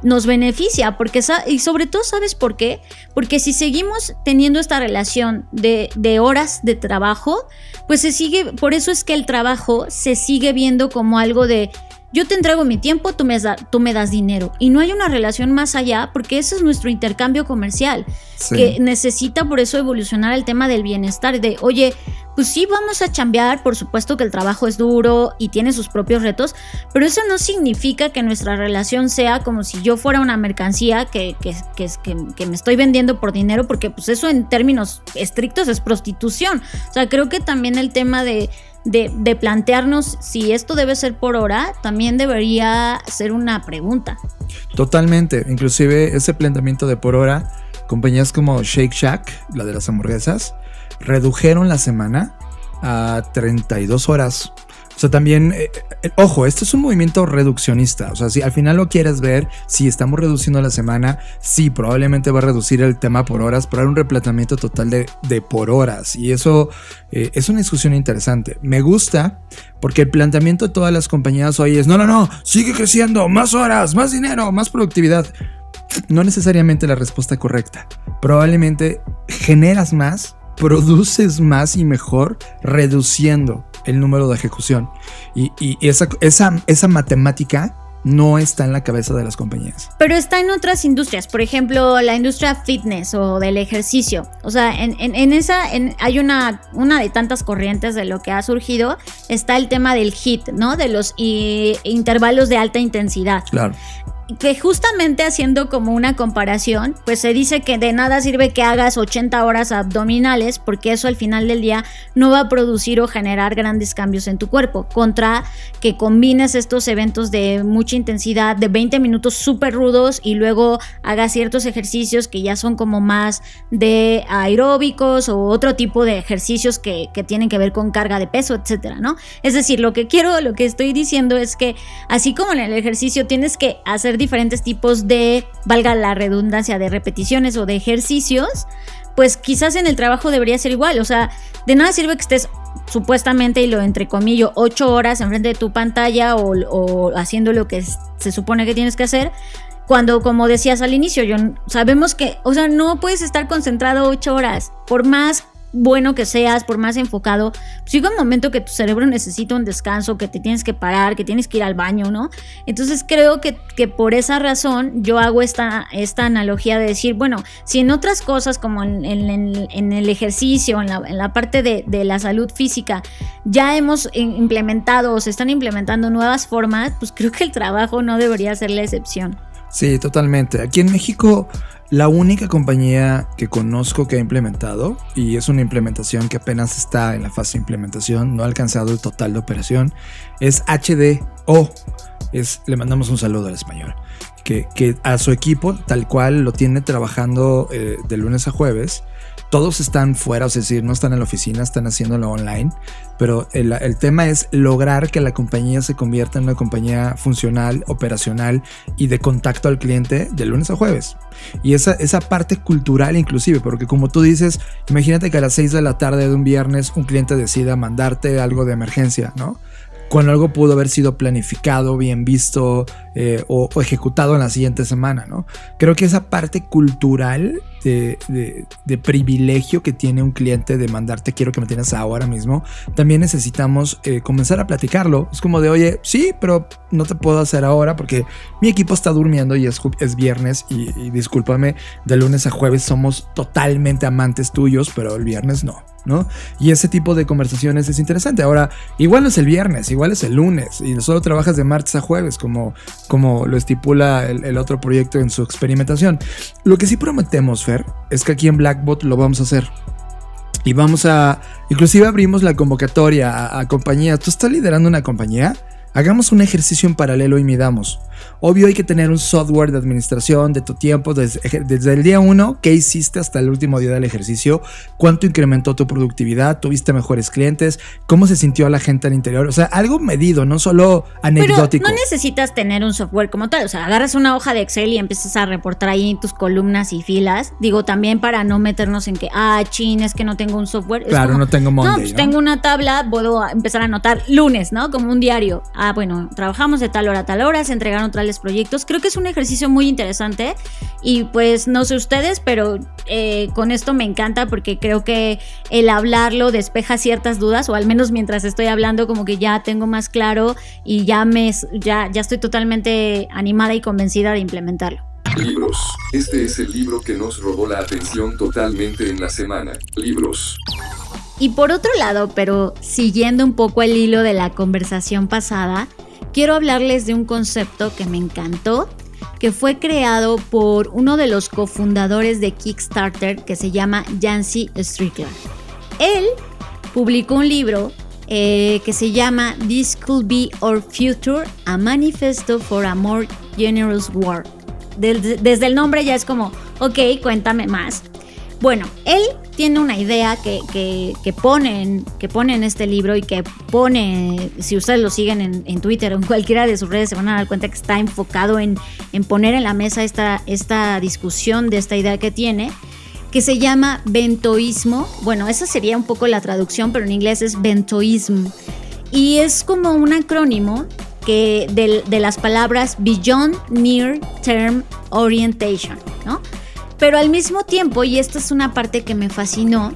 nos beneficia, porque y sobre todo, ¿sabes por qué? Porque si seguimos teniendo esta relación de, de horas de trabajo, pues se sigue, por eso es que el trabajo se sigue viendo como algo de yo te entrego mi tiempo, tú me, da- tú me das dinero. Y no hay una relación más allá, porque ese es nuestro intercambio comercial Sí. que necesita por eso evolucionar el tema del bienestar, de, oye, pues sí vamos a chambear, por supuesto que el trabajo es duro y tiene sus propios retos, pero eso no significa que nuestra relación sea como si yo fuera una mercancía que, que, que, que, que me estoy vendiendo por dinero, porque pues eso en términos estrictos es prostitución. O sea, creo que también el tema de... De, plantearnos si esto debe ser por hora, también debería ser una pregunta. Totalmente. Inclusive ese planteamiento de por hora, compañías como Shake Shack, la de las hamburguesas, redujeron la semana a 32 horas. O sea, también, eh, eh, ojo, esto es un movimiento reduccionista. O sea, si al final lo quieres ver, si estamos reduciendo la semana, sí, probablemente va a reducir el tema por horas, pero hay un replanteamiento total de, de por horas. Y eso eh, es una discusión interesante. Me gusta porque el planteamiento de todas las compañías hoy es, no, no, no, sigue creciendo, más horas, más dinero, más productividad. No necesariamente la respuesta correcta. Probablemente generas más, produces más y mejor reduciendo el número de ejecución. Y, y esa, esa, esa matemática no está en la cabeza de las compañías. Pero está en otras industrias, por ejemplo, la industria fitness o del ejercicio. O sea, en, en- en esa en- hay una, una de tantas corrientes de lo que ha surgido, está el tema del HIT, ¿no? De los i- intervalos de alta intensidad. Claro. Que justamente haciendo como una comparación, pues se dice que de nada sirve que hagas 80 horas abdominales, porque eso al final del día no va a producir o generar grandes cambios en tu cuerpo, contra que combines estos eventos de mucha intensidad, de 20 minutos súper rudos, y luego hagas ciertos ejercicios que ya son como más de aeróbicos o otro tipo de ejercicios que, que tienen que ver con carga de peso, etcétera, ¿no? Es decir, lo que quiero, lo que estoy diciendo es que así como en el ejercicio tienes que hacer diferentes tipos de, valga la redundancia, de repeticiones o de ejercicios, pues quizás en el trabajo debería ser igual. O sea, de nada sirve que estés supuestamente, y lo entrecomillo, ocho horas enfrente de tu pantalla o, o haciendo lo que se supone que tienes que hacer. Cuando, como decías al inicio, John, sabemos que, o sea, no puedes estar concentrado ocho horas. Por más bueno que seas, por más enfocado, pues llega un momento que tu cerebro necesita un descanso, que te tienes que parar, que tienes que ir al baño, ¿no? Entonces creo que, que por esa razón yo hago esta, esta analogía de decir, bueno, si en otras cosas como en, en- en- el ejercicio, en la, en la parte de, de la salud física, ya hemos implementado o se están implementando nuevas formas, pues creo que el trabajo no debería ser la excepción. Sí, totalmente. Aquí en México, la única compañía que conozco que ha implementado, y es una implementación que apenas está en la fase de implementación, no ha alcanzado el total de operación, es HDO. Es, le mandamos un saludo al español. Que, que a su equipo, tal cual lo tiene trabajando eh, de lunes a jueves, todos están fuera, es decir, no están en la oficina, están haciéndolo online, pero el, el tema es lograr que la compañía se convierta en una compañía funcional, operacional y de contacto al cliente de lunes a jueves. Y esa, esa parte cultural inclusive, porque como tú dices, imagínate que a las 6 de la tarde de un viernes un cliente decida mandarte algo de emergencia, ¿no? Cuando algo pudo haber sido planificado, bien visto eh, o, ejecutado en la siguiente semana, ¿no? Creo que esa parte cultural de, privilegio que tiene un cliente de mandarte quiero que me tienes ahora mismo, también necesitamos eh, comenzar a platicarlo. Es como de, oye, sí, pero no te puedo hacer ahora porque mi equipo está durmiendo y es viernes y, y discúlpame, de lunes a jueves somos totalmente amantes tuyos, pero el viernes no, ¿no? Y ese tipo de conversaciones es interesante. Ahora, igual no es el viernes, igual es el lunes y solo trabajas de martes a jueves como, como lo estipula el, otro proyecto en su experimentación. Lo que sí prometemos, Fer, es que aquí en Blackbot lo vamos a hacer. Y vamos a, inclusive abrimos la convocatoria a, a compañías. ¿Tú estás liderando una compañía? Hagamos un ejercicio en paralelo y midamos. Obvio hay que tener un software de administración de tu tiempo desde, desde el día 1, qué hiciste hasta el último día del ejercicio, cuánto incrementó tu productividad, tuviste mejores clientes, cómo se sintió la gente al interior. O sea, algo medido, no solo Pero anecdótico. no necesitas tener un software como tal. O sea, agarras una hoja de Excel y empiezas a reportar ahí tus columnas y filas. Digo, también para no meternos en que, ah, chin, es que no tengo un software. Es Claro, como, no tengo Monday, No, pues ¿no? tengo una tabla, puedo empezar a anotar lunes, ¿no? Como un diario. Ah, bueno, trabajamos de tal hora a tal hora, se entregaron tales proyectos. Creo que es un ejercicio muy interesante. Y pues no sé ustedes, pero eh, con esto me encanta porque creo que el hablarlo despeja ciertas dudas, o al menos mientras estoy hablando, como que ya tengo más claro y ya me ya, ya estoy totalmente animada y convencida de implementarlo. Libros. Este es el libro que nos robó la atención totalmente en la semana. Libros. Y por otro lado, pero siguiendo un poco el hilo de la conversación pasada, quiero hablarles de un concepto que me encantó, que fue creado por uno de los cofundadores de Kickstarter que se llama Jancy Strickland. Él publicó un libro eh, que se llama This Could Be Our Future, a Manifesto for a More Generous World. Desde, desde el nombre ya es como, ok, cuéntame más. Bueno, él tiene una idea que, que, pone en, que pone en este libro y que pone, si ustedes lo siguen en, en, Twitter o en cualquiera de sus redes, se van a dar cuenta que está enfocado en, en poner en la mesa esta, esta discusión de esta idea que tiene, que se llama bentoísmo. Bueno, esa sería un poco la traducción, pero en inglés es bentoísmo. Y es como un acrónimo que de, de las palabras Beyond Near Term Orientation, ¿no? Pero al mismo tiempo, y esta es una parte que me fascinó,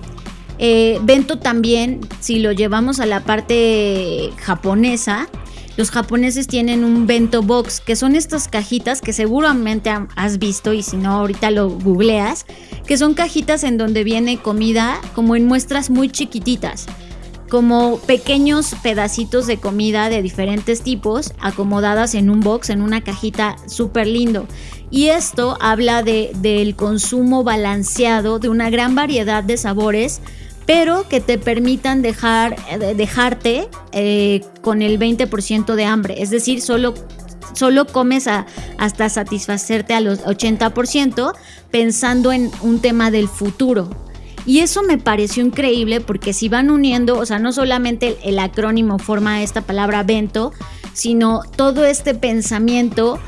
eh, Bento también, si lo llevamos a la parte japonesa, los japoneses tienen un bento box, que son estas cajitas que seguramente has visto y si no ahorita lo googleas, que son cajitas en donde viene comida como en muestras muy chiquititas, como pequeños pedacitos de comida de diferentes tipos acomodadas en un box, en una cajita súper lindo. Y esto habla de, del consumo balanceado de una gran variedad de sabores, pero que te permitan dejar, dejarte eh, con el 20% de hambre. Es decir, solo, solo comes hasta satisfacerte a los 80% pensando en un tema del futuro. Y eso me pareció increíble porque si van uniendo, o sea, no solamente el, el acrónimo forma esta palabra bento, sino todo este pensamiento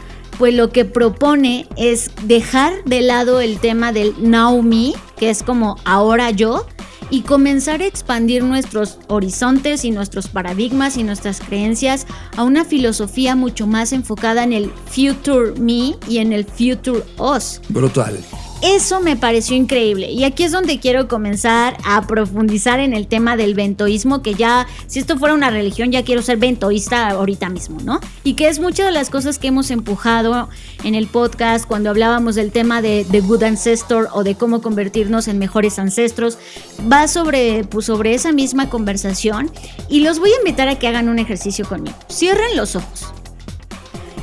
pues lo que propone es dejar de lado el tema del now me, que es como ahora yo, y comenzar a expandir nuestros horizontes y nuestros paradigmas y nuestras creencias a una filosofía mucho más enfocada en el future me y en el future us. Brutal. Eso me pareció increíble y aquí es donde quiero comenzar a profundizar en el tema del ventoísmo, que ya, si esto fuera una religión, ya quiero ser ventoísta ahorita mismo, ¿no? Y que es muchas de las cosas que hemos empujado en el podcast cuando hablábamos del tema de, de Good Ancestor o de cómo convertirnos en mejores ancestros, va sobre, pues, sobre esa misma conversación y los voy a invitar a que hagan un ejercicio conmigo. Cierren los ojos.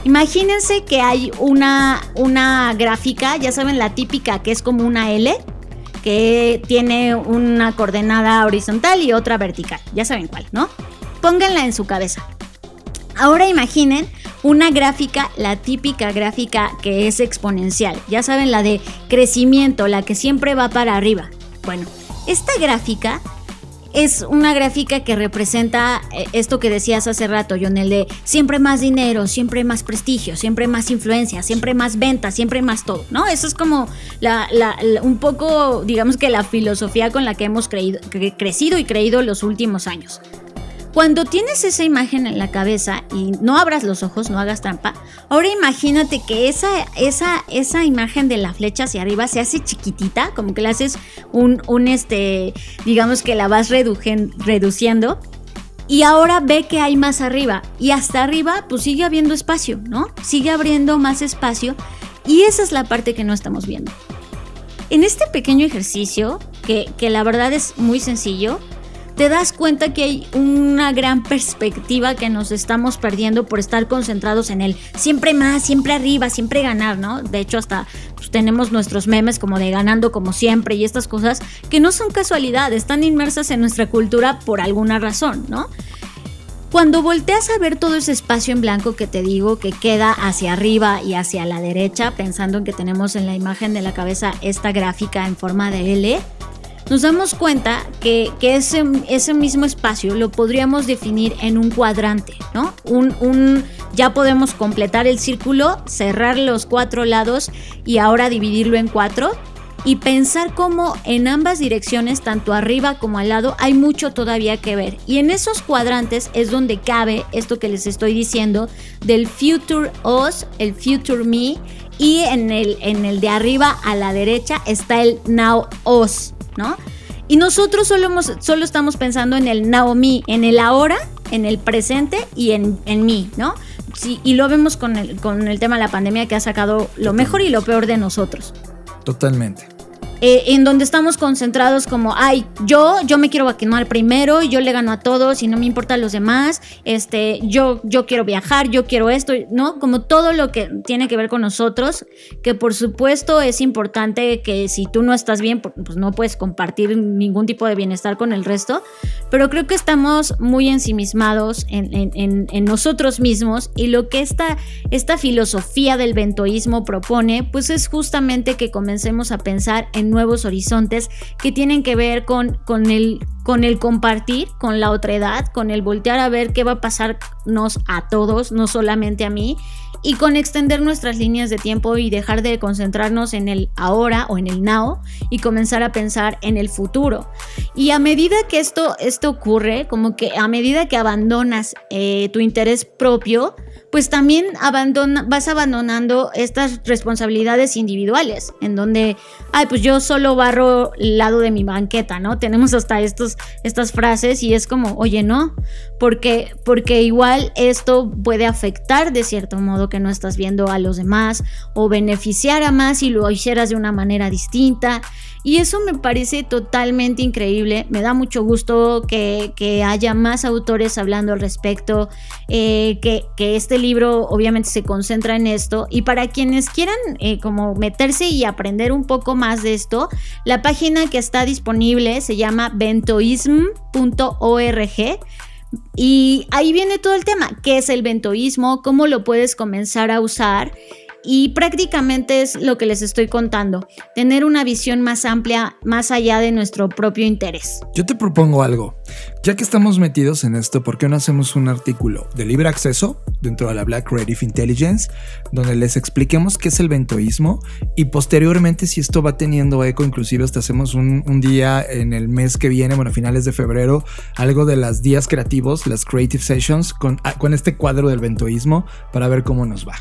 Imagínense que hay una, una gráfica, ya saben, la típica que es como una L, que tiene una coordenada horizontal y otra vertical. Ya saben cuál, ¿no? Pónganla en su cabeza. Ahora imaginen una gráfica, la típica gráfica que es exponencial. Ya saben, la de crecimiento, la que siempre va para arriba. Bueno, esta gráfica es una gráfica que representa esto que decías hace rato, John, el de siempre más dinero, siempre más prestigio, siempre más influencia, siempre más ventas, siempre más todo, ¿no? Eso es como la, un poco, digamos que la filosofía con la que hemos creído, cre crecido y creído los últimos años. Cuando tienes esa imagen en la cabeza y no abras los ojos, no hagas trampa, ahora imagínate que esa, esa, esa imagen de la flecha hacia arriba se hace chiquitita, como que le haces un, un este, digamos que la vas reduciendo y ahora ve que hay más arriba y hasta arriba pues sigue habiendo espacio, ¿no? Sigue abriendo más espacio y esa es la parte que no estamos viendo. En este pequeño ejercicio, que, que la verdad es muy sencillo, te das cuenta que hay una gran perspectiva que nos estamos perdiendo por estar concentrados en el siempre más, siempre arriba, siempre ganar, ¿no? De hecho, hasta pues, tenemos nuestros memes como de ganando como siempre y estas cosas que no son casualidad, están inmersas en nuestra cultura por alguna razón, ¿no? Cuando volteas a ver todo ese espacio en blanco que te digo que queda hacia arriba y hacia la derecha, pensando en que tenemos en la imagen de la cabeza esta gráfica en forma de L, nos damos cuenta que, ese, mismo espacio lo podríamos definir en un cuadrante, ¿no? Un, ya podemos completar el círculo, cerrar los cuatro lados y ahora dividirlo en cuatro y pensar cómo en ambas direcciones, tanto arriba como al lado, hay mucho todavía que ver. Y en esos cuadrantes es donde cabe esto que les estoy diciendo del future us, el future me, y en el, en el de arriba a la derecha está el now us. Y nosotros solo, estamos pensando en el Naomi, en el ahora, en el presente y en, en mí, ¿no? Y lo vemos con el, con el tema de la pandemia que ha sacado lo mejor y lo peor de nosotros. Totalmente. Eh, en donde estamos concentrados como, ay, yo, yo me quiero vacunar primero, yo le gano a todos y no me importan los demás, este, yo, yo quiero viajar, yo quiero esto, ¿no? Como todo lo que tiene que ver con nosotros, que por supuesto es importante que si tú no estás bien, pues no puedes compartir ningún tipo de bienestar con el resto, pero creo que estamos muy ensimismados en, en, en, nosotros mismos y lo que esta, esta filosofía del ventoísmo propone, pues es justamente que comencemos a pensar en nuevos horizontes que tienen que ver con, con, el, con el compartir con la otra edad, con el voltear a ver qué va a pasarnos a todos, no solamente a mí, y con extender nuestras líneas de tiempo y dejar de concentrarnos en el ahora o en el now y comenzar a pensar en el futuro. Y a medida que esto, esto ocurre, como que a medida que abandonas eh, tu interés propio, pues también abandona, vas abandonando estas responsabilidades individuales, en donde, ay, pues yo solo barro el lado de mi banqueta, ¿no? Tenemos hasta estos, estas frases y es como, oye, no, porque, porque igual esto puede afectar de cierto modo que no estás viendo a los demás o beneficiar a más si lo hicieras de una manera distinta. Y eso me parece totalmente increíble. Me da mucho gusto que, haya más autores hablando al respecto, eh, que, este libro obviamente se concentra en esto. Y para quienes quieran eh, como meterse y aprender un poco más de esto, la página que está disponible se llama ventoism.org. Y ahí viene todo el tema, qué es el ventoísmo, cómo lo puedes comenzar a usar y prácticamente es lo que les estoy contando, tener una visión más amplia, más allá de nuestro propio interés. Yo te propongo algo, ya que estamos metidos en esto, ¿por qué no hacemos un artículo de libre acceso dentro de la Black Creative Intelligence, donde les expliquemos qué es el ventoísmo y posteriormente si esto va teniendo eco, inclusive hasta hacemos un, día en el mes que viene, bueno, a finales de febrero, algo de las días creativos, las Creative Sessions, con, ah, con este cuadro del ventoísmo para ver cómo nos va.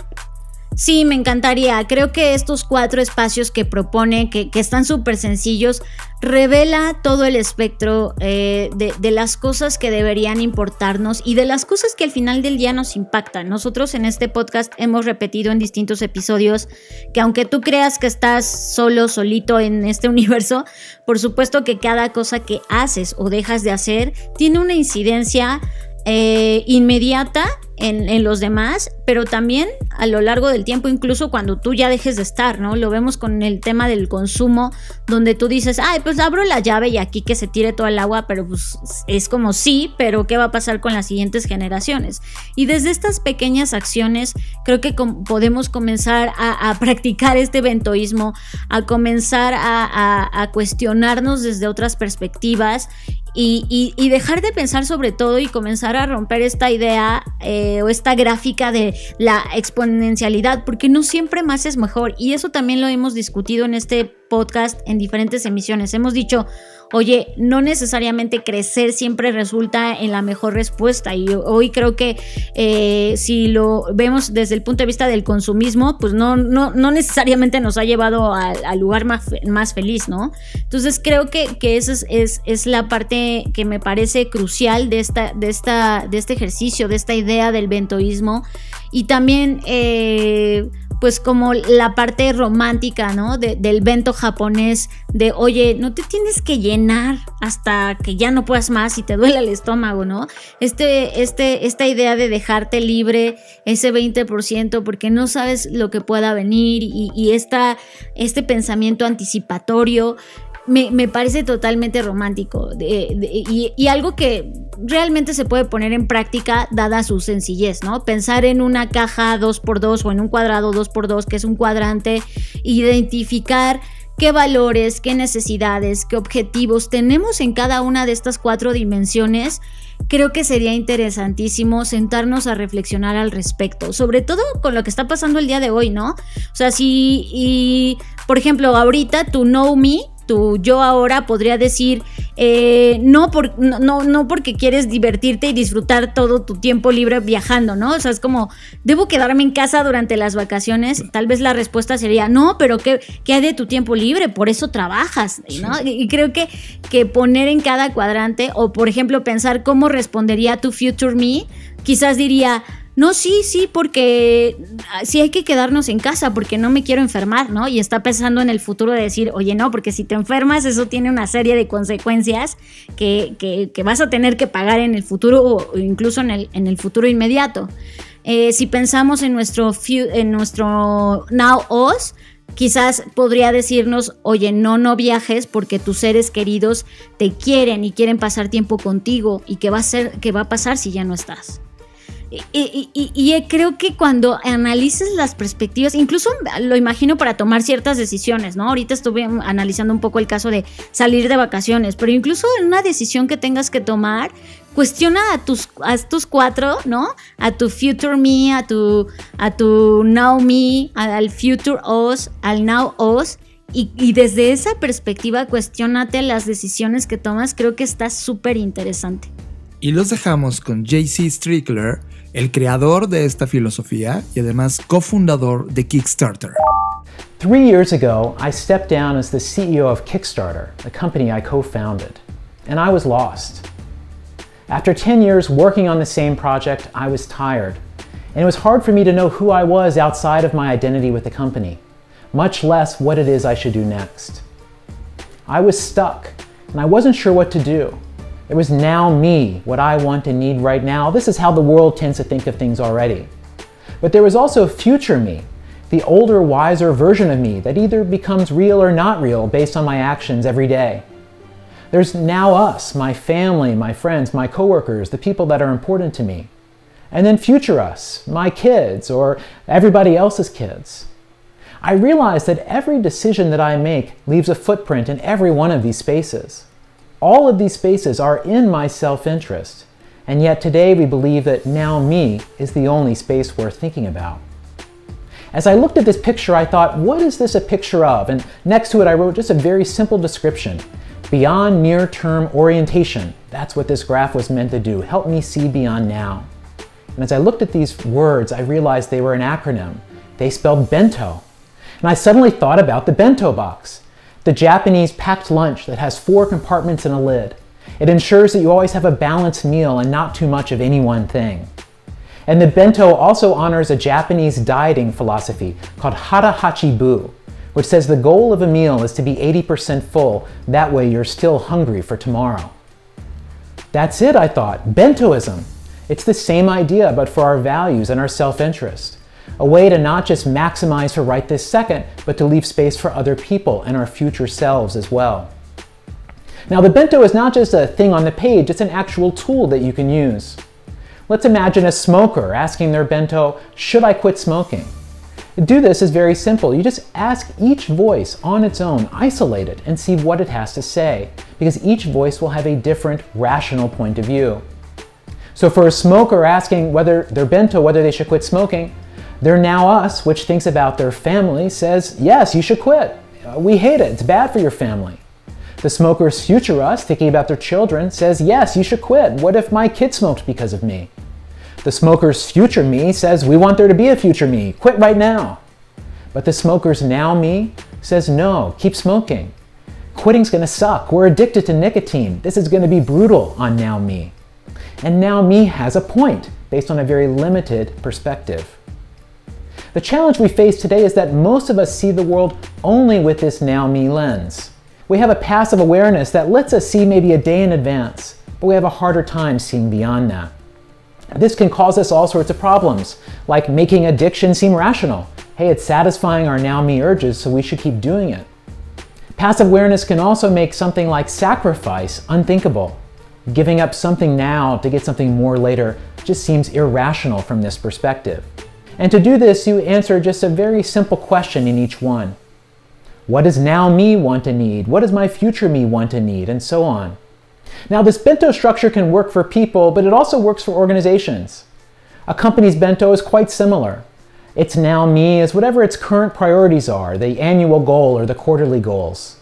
Sí, me encantaría. Creo que estos cuatro espacios que propone, que, están súper sencillos, revela todo el espectro eh, de, las cosas que deberían importarnos y de las cosas que al final del día nos impactan. Nosotros en este podcast hemos repetido en distintos episodios que aunque tú creas que estás solo, solito en este universo, por supuesto que cada cosa que haces o dejas de hacer tiene una incidencia eh, inmediata en, los demás, pero también a lo largo del tiempo, incluso cuando tú ya dejes de estar, ¿no? Lo vemos con el tema del consumo, donde tú dices, ay, pues abro la llave y aquí que se tire todo el agua, pero pues es como sí, pero ¿qué va a pasar con las siguientes generaciones? Y desde estas pequeñas acciones, creo que podemos comenzar a, practicar este ventoísmo, a comenzar a cuestionarnos desde otras perspectivas y, dejar de pensar sobre todo y comenzar a romper esta idea eh, o esta gráfica de la exponencialidad, porque no siempre más es mejor. Y eso también lo hemos discutido en este podcast en diferentes emisiones. Hemos dicho, oye, no necesariamente crecer siempre resulta en la mejor respuesta. Y hoy creo que eh, si lo vemos desde el punto de vista del consumismo, pues no, no, no necesariamente nos ha llevado al, lugar más, más, feliz, ¿no? Entonces creo que, que esa es, es, la parte que me parece crucial de, esta, de, esta, de este ejercicio, de esta idea del ventoísmo. Y también... Eh, pues como la parte romántica, ¿no? del vento japonés, de oye, no te tienes que llenar hasta que ya no puedas más y te duele el estómago, ¿no? Este, este, esta idea de dejarte libre ese 20% porque no sabes lo que pueda venir y, y este pensamiento anticipatorio me, parece totalmente romántico y, algo que realmente se puede poner en práctica dada su sencillez, ¿no? Pensar en una caja 2x2 o en un cuadrado 2x2 que es un cuadrante, identificar qué valores, qué necesidades, qué objetivos tenemos en cada una de estas cuatro dimensiones, creo que sería interesantísimo sentarnos a reflexionar al respecto, sobre todo con lo que está pasando el día de hoy, ¿no? O sea, si, y, por ejemplo, ahorita tu Know Me tu yo ahora podría decir, eh, no, por, no, no porque quieres divertirte y disfrutar todo tu tiempo libre viajando, ¿no? O sea, es como, ¿debo quedarme en casa durante las vacaciones? Tal vez la respuesta sería, no, pero ¿qué, qué hay de tu tiempo libre? Por eso trabajas, ¿no? Y creo que, que poner en cada cuadrante, o por ejemplo pensar cómo respondería tu future me, quizás diría, no, sí, sí, porque ah, sí hay que quedarnos en casa porque no me quiero enfermar, ¿no? Y está pensando en el futuro de decir, oye, no, porque si te enfermas eso tiene una serie de consecuencias que, que, vas a tener que pagar en el futuro o incluso en el, en el futuro inmediato. Eh, si pensamos en nuestro, en nuestro Now Us, quizás podría decirnos, oye, no, no viajes porque tus seres queridos te quieren y quieren pasar tiempo contigo y qué va a ser, qué va a pasar si ya no estás. Y, creo que cuando analices las perspectivas, incluso lo imagino para tomar ciertas decisiones, ¿no? Ahorita estuve analizando un poco el caso de salir de vacaciones, pero incluso en una decisión que tengas que tomar, cuestiona a tus, a tus cuatro, ¿no? A tu future me, a tu, a tu now me, al future us, al now us. Y, y desde esa perspectiva, cuestionate las decisiones que tomas. Creo que está súper interesante. Y los dejamos con JC Strickler el creador de esta filosofía y además cofundador de Kickstarter. Three years ago, I stepped down as the CEO of Kickstarter, a company I co founded, and I was lost. After 10 years working on the same project, I was tired, and it was hard for me to know who I was outside of my identity with the company, much less what it is I should do next. I was stuck, and I wasn't sure what to do. It was now me, what I want and need right now. This is how the world tends to think of things already. But there was also future me, the older, wiser version of me that either becomes real or not real based on my actions every day. There's now us, my family, my friends, my coworkers, the people that are important to me. And then future us, my kids or everybody else's kids. I realize that every decision that I make leaves a footprint in every one of these spaces. All of these spaces are in my self interest, and yet today we believe that now me is the only space worth thinking about. As I looked at this picture, I thought, what is this a picture of? And next to it, I wrote just a very simple description beyond near term orientation. That's what this graph was meant to do help me see beyond now. And as I looked at these words, I realized they were an acronym. They spelled bento. And I suddenly thought about the bento box the Japanese packed lunch that has four compartments and a lid. It ensures that you always have a balanced meal and not too much of any one thing. And the bento also honors a Japanese dieting philosophy called Hara Hachibu, which says the goal of a meal is to be 80% full. That way you're still hungry for tomorrow. That's it, I thought. Bentoism. It's the same idea, but for our values and our self interest a way to not just maximize for right this second, but to leave space for other people and our future selves as well. Now, the bento is not just a thing on the page, it's an actual tool that you can use. Let's imagine a smoker asking their bento, Should I quit smoking? To do this is very simple. You just ask each voice on its own, isolate it, and see what it has to say, because each voice will have a different rational point of view. So, for a smoker asking whether their bento, whether they should quit smoking, their now us, which thinks about their family, says, yes, you should quit. Uh, we hate it. It's bad for your family. The smoker's future us, thinking about their children, says, Yes, you should quit. What if my kid smoked because of me? The smoker's future me says, We want there to be a future me. Quit right now. But the smoker's now me says, No, keep smoking. Quitting's gonna suck. We're addicted to nicotine. This is gonna be brutal on now me. And now me has a point based on a very limited perspective. The challenge we face today is that most of us see the world only with this now me lens. We have a passive awareness that lets us see maybe a day in advance, but we have a harder time seeing beyond that. This can cause us all sorts of problems, like making addiction seem rational. Hey, it's satisfying our now me urges, so we should keep doing it. Passive awareness can also make something like sacrifice unthinkable. Giving up something now to get something more later just seems irrational from this perspective. And to do this, you answer just a very simple question in each one. What does now me want to need? What does my future me want to need? And so on. Now, this bento structure can work for people, but it also works for organizations. A company's bento is quite similar. It's now me is whatever its current priorities are, the annual goal or the quarterly goals.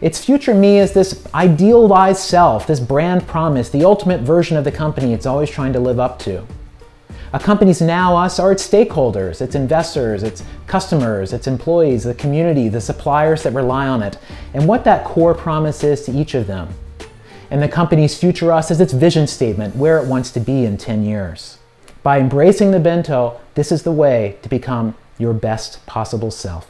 Its future me is this idealized self, this brand promise, the ultimate version of the company it's always trying to live up to. A company's now us are its stakeholders, its investors, its customers, its employees, the community, the suppliers that rely on it, and what that core promise is to each of them. And the company's future us is its vision statement, where it wants to be in 10 years. By embracing the bento, this is the way to become your best possible self.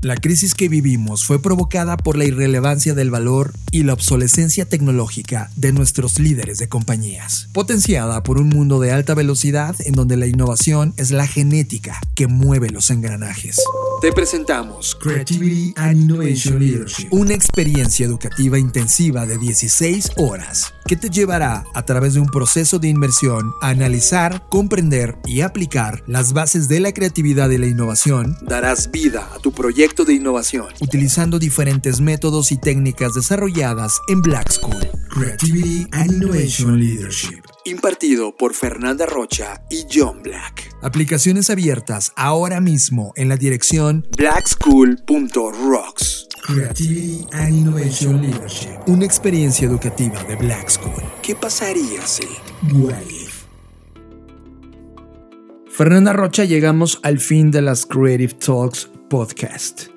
La crisis que vivimos fue provocada por la irrelevancia del valor y la obsolescencia tecnológica de nuestros líderes de compañías, potenciada por un mundo de alta velocidad en donde la innovación es la genética que mueve los engranajes. Te presentamos Creativity and Innovation Leadership, una experiencia educativa intensiva de 16 horas que te llevará a través de un proceso de inmersión a analizar, comprender y aplicar las bases de la creatividad y la innovación. Darás vida a tu proyecto de innovación utilizando diferentes métodos y técnicas desarrolladas en Black School. Creativity and Innovation Leadership. Impartido por Fernanda Rocha y John Black. Aplicaciones abiertas ahora mismo en la dirección blackschool.rocks. Creativity and Innovation Leadership. Una experiencia educativa de Black School. ¿Qué pasaría si? What if? Fernanda Rocha, llegamos al fin de las Creative Talks podcast.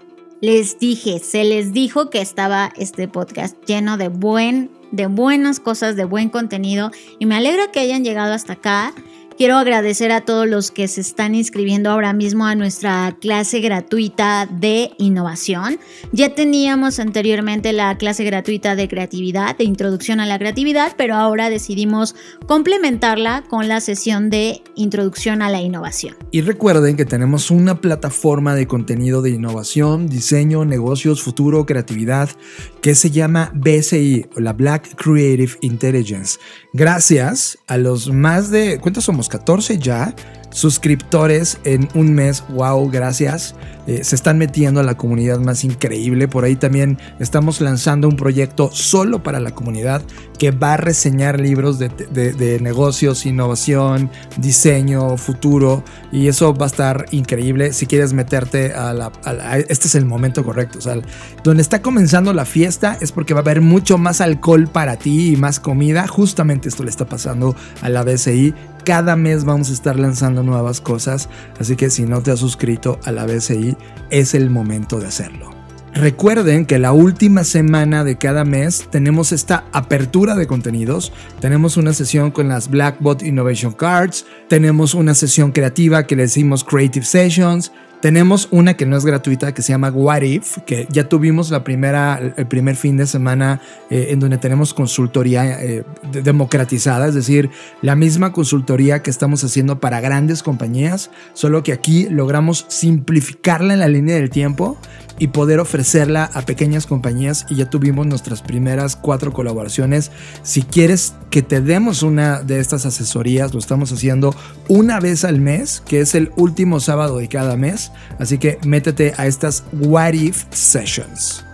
Les dije, se les dijo que estaba este podcast lleno de buen, de buenas cosas, de buen contenido y me alegra que hayan llegado hasta acá. Quiero agradecer a todos los que se están inscribiendo ahora mismo a nuestra clase gratuita de innovación. Ya teníamos anteriormente la clase gratuita de creatividad, de introducción a la creatividad, pero ahora decidimos complementarla con la sesión de introducción a la innovación. Y recuerden que tenemos una plataforma de contenido de innovación, diseño, negocios, futuro, creatividad, que se llama BSI, o la Black Creative Intelligence. Gracias a los más de, ¿cuántos somos? 14 ya suscriptores en un mes. Wow, gracias. Eh, se están metiendo a la comunidad más increíble. Por ahí también estamos lanzando un proyecto solo para la comunidad que va a reseñar libros de, negocios, innovación, diseño, futuro. Y eso va a estar increíble. Si quieres meterte a la, Este es el momento correcto. O sea, donde está comenzando la fiesta es porque va a haber mucho más alcohol para ti y más comida. Justamente esto le está pasando a la BCI. Cada mes vamos a estar lanzando nuevas cosas. Así que si no te has suscrito a la BCI, es el momento de hacerlo. Recuerden que la última semana de cada mes tenemos esta apertura de contenidos. Tenemos una sesión con las Blackbot Innovation Cards. Tenemos una sesión creativa que le decimos Creative Sessions. Tenemos una que no es gratuita que se llama What If, que ya tuvimos la primera, el primer fin de semana eh, en donde tenemos consultoría eh, democratizada, es decir, la misma consultoría que estamos haciendo para grandes compañías, solo que aquí logramos simplificarla en la línea del tiempo y poder ofrecerla a pequeñas compañías y ya tuvimos nuestras primeras cuatro colaboraciones. Si quieres que te demos una de estas asesorías, lo estamos haciendo una vez al mes, que es el último sábado de cada mes, así que métete a estas What If Sessions.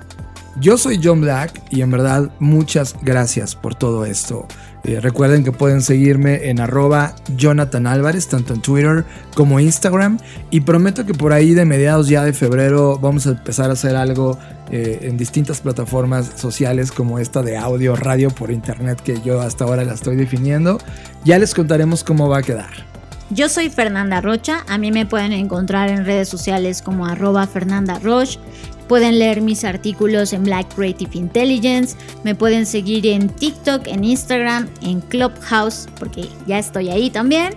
Yo soy John Black y en verdad muchas gracias por todo esto. Eh, recuerden que pueden seguirme en arroba Jonathan Álvarez, tanto en Twitter como Instagram. Y prometo que por ahí de mediados ya de febrero vamos a empezar a hacer algo eh, en distintas plataformas sociales como esta de audio, radio por internet que yo hasta ahora la estoy definiendo. Ya les contaremos cómo va a quedar. Yo soy Fernanda Rocha, a mí me pueden encontrar en redes sociales como arroba Fernanda Roche. Pueden leer mis artículos en Black Creative Intelligence, me pueden seguir en TikTok, en Instagram, en Clubhouse, porque ya estoy ahí también.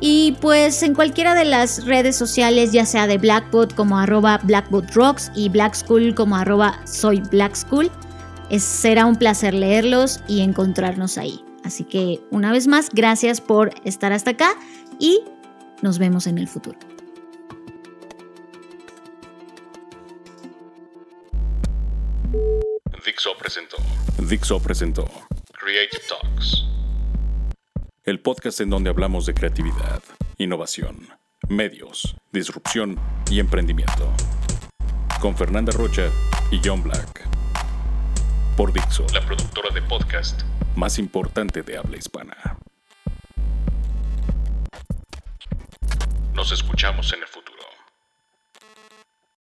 Y pues en cualquiera de las redes sociales, ya sea de Blackbot como arroba BlackbotRocks y Black School como arroba soy Black School, será un placer leerlos y encontrarnos ahí. Así que una vez más, gracias por estar hasta acá y nos vemos en el futuro. Dixo presentó Dixo presentó Creative Talks. el podcast en donde hablamos de creatividad, innovación, medios, disrupción y emprendimiento. Con Fernanda Rocha y John Black. Por Dixo, La productora de podcast más importante de habla hispana. Nos escuchamos en el